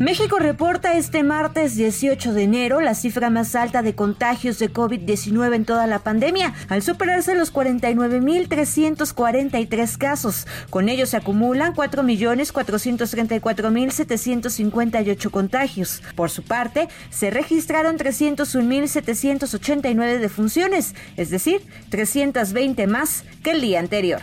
México reporta este martes 18 de enero la cifra más alta de contagios de COVID-19 en toda la pandemia, al superarse los 49.343 casos. Con ello se acumulan 4.434.758 contagios. Por su parte, se registraron 301.789 defunciones, es decir, 320 más que el día anterior.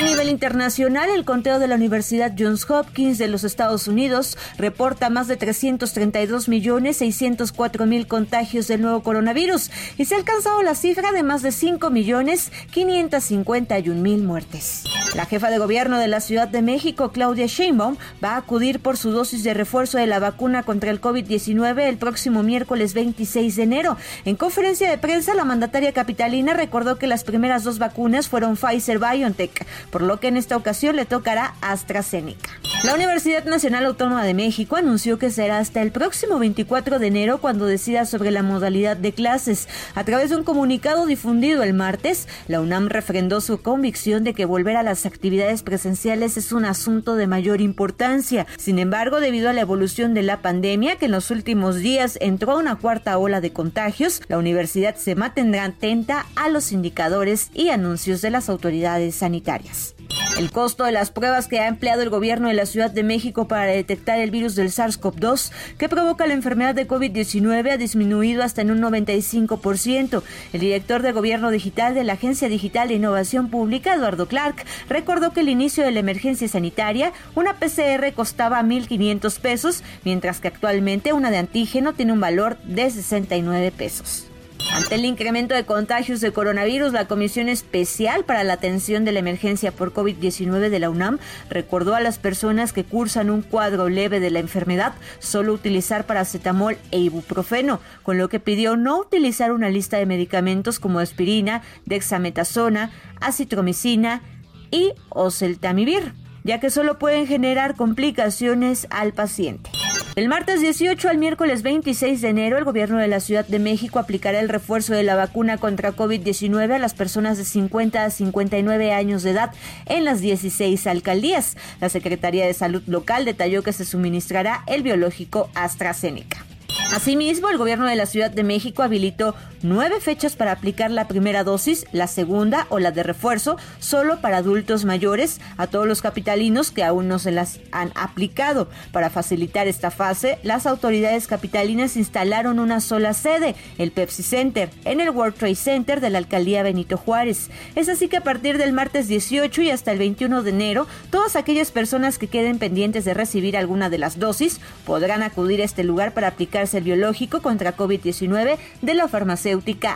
A nivel internacional, el conteo de la Universidad Johns Hopkins de los Estados Unidos reporta más de 332 millones 604 mil contagios del nuevo coronavirus y se ha alcanzado la cifra de más de 5 millones 551 mil muertes. La jefa de gobierno de la Ciudad de México, Claudia Sheinbaum, va a acudir por su dosis de refuerzo de la vacuna contra el COVID-19 el próximo miércoles 26 de enero. En conferencia de prensa, la mandataria capitalina recordó que las primeras dos vacunas fueron Pfizer-BioNTech por lo que en esta ocasión le tocará AstraZeneca. La Universidad Nacional Autónoma de México anunció que será hasta el próximo 24 de enero cuando decida sobre la modalidad de clases. A través de un comunicado difundido el martes, la UNAM refrendó su convicción de que volver a las actividades presenciales es un asunto de mayor importancia. Sin embargo, debido a la evolución de la pandemia, que en los últimos días entró a una cuarta ola de contagios, la universidad se mantendrá atenta a los indicadores y anuncios de las autoridades sanitarias. El costo de las pruebas que ha empleado el gobierno de la Ciudad de México para detectar el virus del SARS-CoV-2 que provoca la enfermedad de COVID-19 ha disminuido hasta en un 95%. El director de Gobierno Digital de la Agencia Digital de Innovación Pública, Eduardo Clark, recordó que el inicio de la emergencia sanitaria, una PCR costaba 1.500 pesos, mientras que actualmente una de antígeno tiene un valor de 69 pesos. Ante el incremento de contagios de coronavirus, la Comisión Especial para la Atención de la Emergencia por COVID-19 de la UNAM recordó a las personas que cursan un cuadro leve de la enfermedad solo utilizar paracetamol e ibuprofeno, con lo que pidió no utilizar una lista de medicamentos como aspirina, dexametasona, acitromicina y oseltamivir, ya que solo pueden generar complicaciones al paciente. El martes 18 al miércoles 26 de enero, el gobierno de la Ciudad de México aplicará el refuerzo de la vacuna contra COVID-19 a las personas de 50 a 59 años de edad en las 16 alcaldías. La Secretaría de Salud local detalló que se suministrará el biológico AstraZeneca. Asimismo, el gobierno de la Ciudad de México habilitó nueve fechas para aplicar la primera dosis, la segunda o la de refuerzo, solo para adultos mayores, a todos los capitalinos que aún no se las han aplicado. Para facilitar esta fase, las autoridades capitalinas instalaron una sola sede, el Pepsi Center, en el World Trade Center de la alcaldía Benito Juárez. Es así que a partir del martes 18 y hasta el 21 de enero, todas aquellas personas que queden pendientes de recibir alguna de las dosis podrán acudir a este lugar para aplicarse el biológico contra COVID-19 de la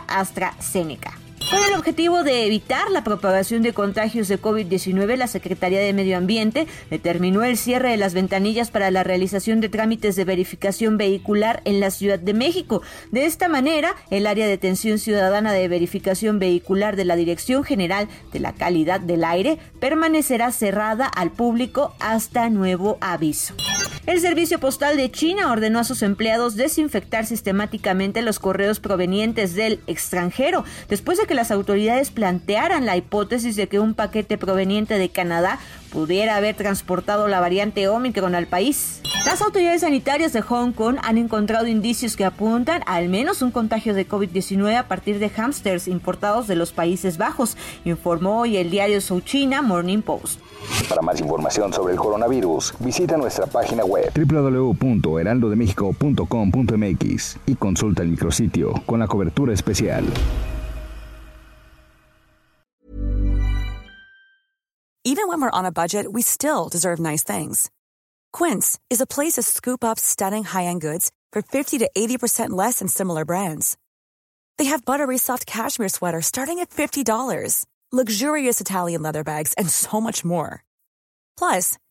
AstraZeneca. Con el objetivo de evitar la propagación de contagios de COVID-19, la Secretaría de Medio Ambiente determinó el cierre de las ventanillas para la realización de trámites de verificación vehicular en la Ciudad de México. De esta manera, el área de atención ciudadana de verificación vehicular de la Dirección General de la Calidad del Aire permanecerá cerrada al público hasta nuevo aviso. El Servicio Postal de China ordenó a sus empleados desinfectar sistemáticamente los correos provenientes del extranjero, después de que las autoridades plantearan la hipótesis de que un paquete proveniente de Canadá pudiera haber transportado la variante Omicron al país. Las autoridades sanitarias de Hong Kong han encontrado indicios que apuntan a al menos un contagio de COVID-19 a partir de hámsters importados de los Países Bajos, informó hoy el diario South China Morning Post. Para más información sobre el coronavirus, visita nuestra página web www.heraldodemexico.com.mx y consulta el micrositio con la cobertura especial. Even when we're on a budget, we still deserve nice things. Quince is a place to scoop up stunning high-end goods for 50 to 80% less than similar brands. They have buttery soft cashmere sweaters starting at $50, luxurious Italian leather bags, and so much more. Plus,